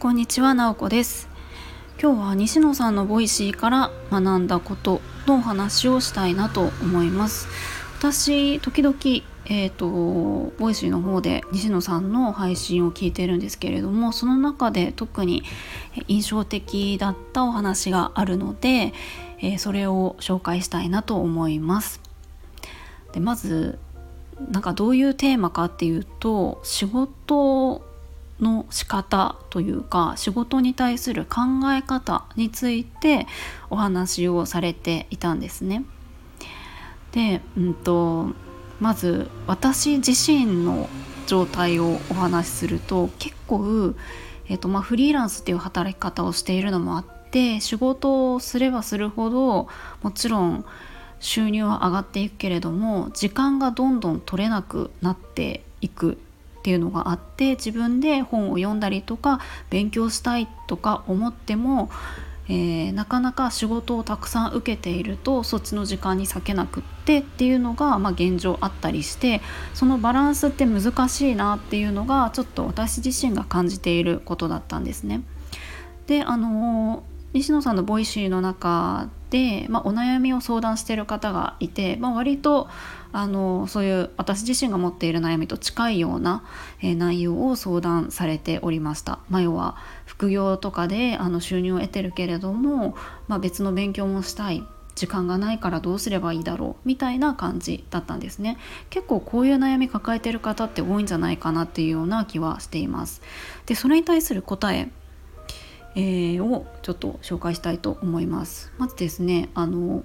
こんにちは、なおこです今日は西野さんの Voicy から学んだことのお話をしたいなと思います私時々えーと、 Voicy の方で西野さんの配信を聞いてるんですけれどもその中で特に印象的だったお話があるので、えー、それを紹介したいなと思います。でまずなんかどういうテーマかっていうと仕事の仕方というか仕事に対する考え方についてお話をされていたんですね。で、うんとまず私自身の状態をお話しすると結構、えーとまあ、フリーランスっていう働き方をしているのもあって仕事をすればするほどもちろん収入は上がっていくけれども時間がどんどん取れなくなっていくっていうのがあって自分で本を読んだりとか勉強したいとか思ってもえー、なかなか仕事をたくさん受けているとそっちの時間に割けなくってっていうのが、まあ、現状あったりしてそのバランスって難しいなっていうのがちょっと私自身が感じていることだったんですね。であのー西野さんの Voicy の中で、まあ、お悩みを相談してる方がいて、まあ、割とあのそういう私自身が持っている悩みと近いような、えー、内容を相談されておりました。まあ、要は副業とかであの収入を得てるけれども、まあ、別の勉強もしたい。時間がないからどうすればいいだろう。みたいな感じだったんですね。結構こういう悩み抱えてる方って多いんじゃないかなっていうような気はしています。でそれに対する答ええー、をちょっと紹介したいと思います。まずですねあの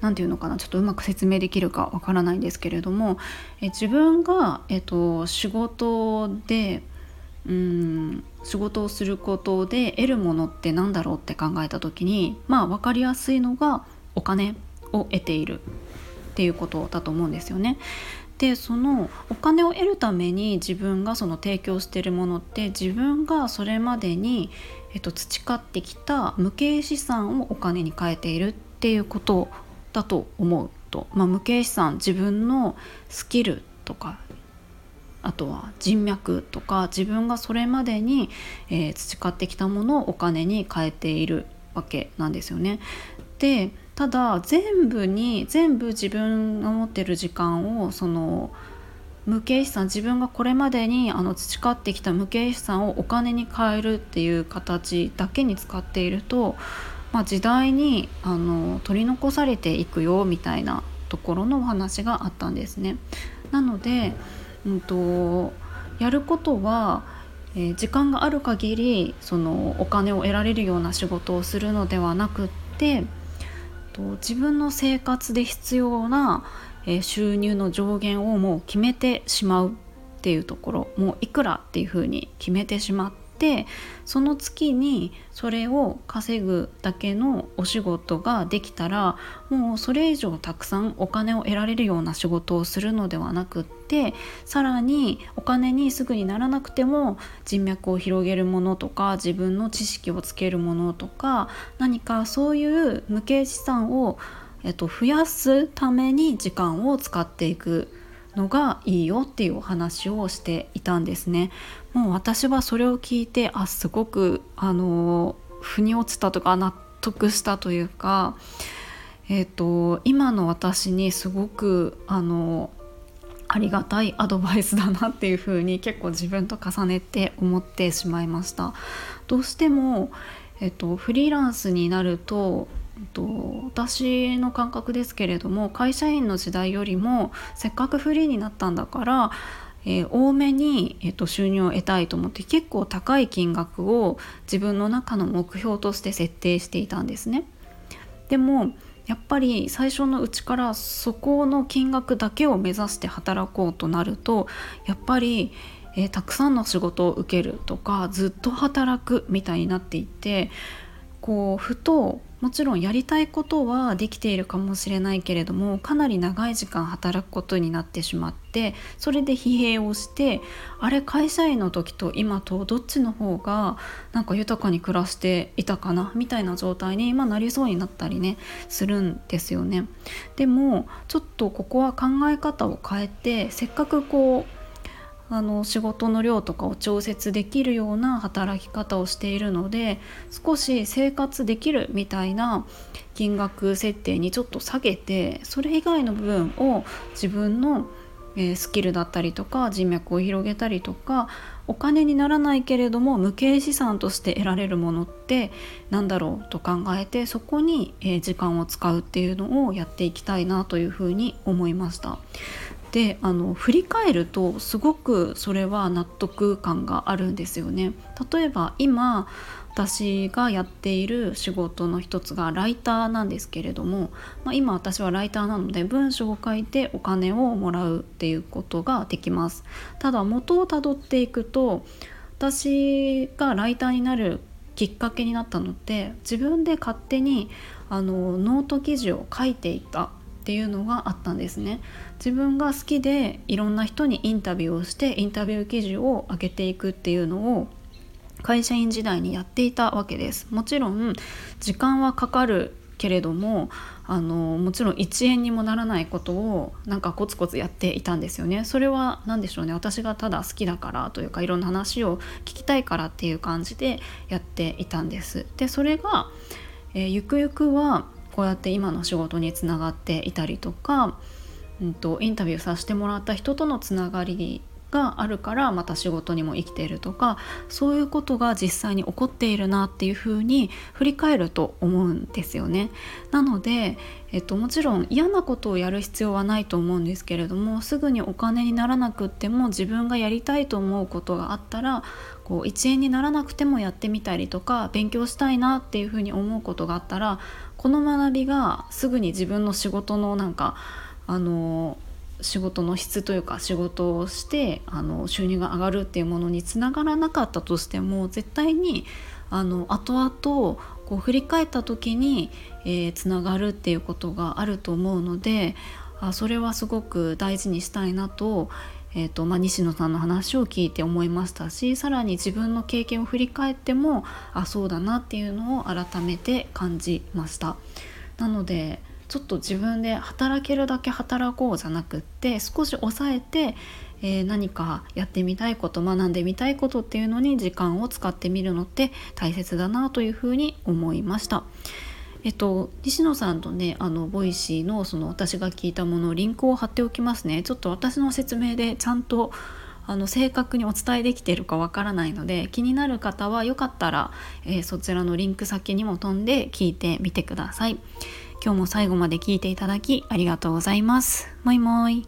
何て言うのかなちょっとうまく説明できるかわからないんですけれどもえ自分が、えっと、仕事でうん仕事をすることで得るものって何だろうって考えた時にまあ分かりやすいのがお金を得ているっていうことだと思うんですよね。でそのお金を得るために自分がその提供しているものって自分がそれまでに、えっと、培ってきた無形資産をお金に変えているっていうことだと思うと、まあ、無形資産自分のスキルとかあとは人脈とか自分がそれまでに、えー、培ってきたものをお金に変えているわけなんですよね。でただ全部に全部自分が持ってる時間をその無形資産自分がこれまでにあの培ってきた無形資産をお金に変えるっていう形だけに使っていると、まあ、時代にあの取り残されていくよみたいなところのお話があったんですね。なので、うんと、やることはえー、時間がある限りそのお金を得られるような仕事をするのではなくってと自分の生活で必要な、収入の上限をもう決めてしまうっていうところもういくらっていうふうに決めてしまってその月にそれを稼ぐだけのお仕事ができたらもうそれ以上たくさんお金を得られるような仕事をするのではなくってさらにお金にすぐにならなくても人脈を広げるものとか自分の知識をつけるものとか何かそういう無形資産を、えっと、増やすために時間を使っていく。のがいいよっていうお話をしていたんですね。もう私はそれを聞いてあすごくあの腑に落ちたとか納得したというか、えーと、今の私にすごくあのありがたいアドバイスだなっていうふうに結構自分と重ねて思ってしまいました。どうしても、えっと、フリーランスになるとと私の感覚ですけれども会社員の時代よりもせっかくフリーになったんだから、えー、多めに、えーと、収入を得たいと思って結構高い金額を自分の中の目標として設定していたんですね。でもやっぱり最初のうちからそこの金額だけを目指して働こうとなるとやっぱり、えー、たくさんの仕事を受けるとかずっと働くみたいになっていってこうふともちろんやりたいことはできているかもしれないけれどもかなり長い時間働くことになってしまってそれで疲弊をしてあれ会社員の時と今とどっちの方がなんか豊かに暮らしていたかなみたいな状態に今なりそうになったりねするんですよね。でもちょっとここは考え方を変えてせっかくこうあの仕事の量とかを調節できるような働き方をしているので少し生活できるみたいな金額設定にちょっと下げてそれ以外の部分を自分のスキルだったりとか人脈を広げたりとかお金にならないけれども無形資産として得られるものって何だろうと考えてそこに時間を使うっていうのをやっていきたいなというふうに思いました。であの振り返るとすごくそれは納得感があるんですよね。例えば今私がやっている仕事の一つがライターなんですけれども、まあ、今私はライターなので文章を書いてお金をもらうっていうことができますただ元をたどっていくと私がライターになるきっかけになったのって自分で勝手にあのノート記事を書いていたっていうのがあったんですね。自分が好きでいろんな人にインタビューをしてインタビュー記事を上げていくっていうのを会社員時代にやっていたわけです。もちろん時間はかかるけれどもあのもちろん1円にもならないことをなんかコツコツやっていたんですよね。それは何でしょうね。私がただ好きだからというかいろんな話を聞きたいからっていう感じでやっていたんです。でそれが、えー、ゆくゆくはこうやって今の仕事につながっていたりとか、うんと、インタビューさせてもらった人とのつながりがあるからまた仕事にも生きているとかそういうことが実際に起こっているなっていうふうに振り返ると思うんですよね。なので、えっと、もちろん嫌なことをやる必要はないと思うんですけれどもすぐにお金にならなくても自分がやりたいと思うことがあったらこう1円にならなくてもやってみたりとか勉強したいなっていうふうに思うことがあったらこの学びがすぐに自分の仕事のなんかあの仕事の質というか仕事をしてあの収入が上がるっていうものにつながらなかったとしても絶対にあの後々こう振り返った時に、えー、つながるっていうことがあると思うのであそれはすごく大事にしたいなとえーとまあ、西野さんの話を聞いて思いましたしさらに自分の経験を振り返ってもあそうだなっていうのを改めて感じました。なのでちょっと自分で働けるだけ働こうじゃなくって少し抑えて、えー、何かやってみたいこと学んでみたいことっていうのに時間を使ってみるのって大切だなというふうに思いました。えっと、西野さんとねあの Voicy のその私が聞いたものをリンクを貼っておきますねちょっと私の説明でちゃんとあの正確にお伝えできているかわからないので気になる方はよかったら、えー、そちらのリンク先にも飛んで聞いてみてください今日も最後まで聞いていただきありがとうございます。 Moi moi。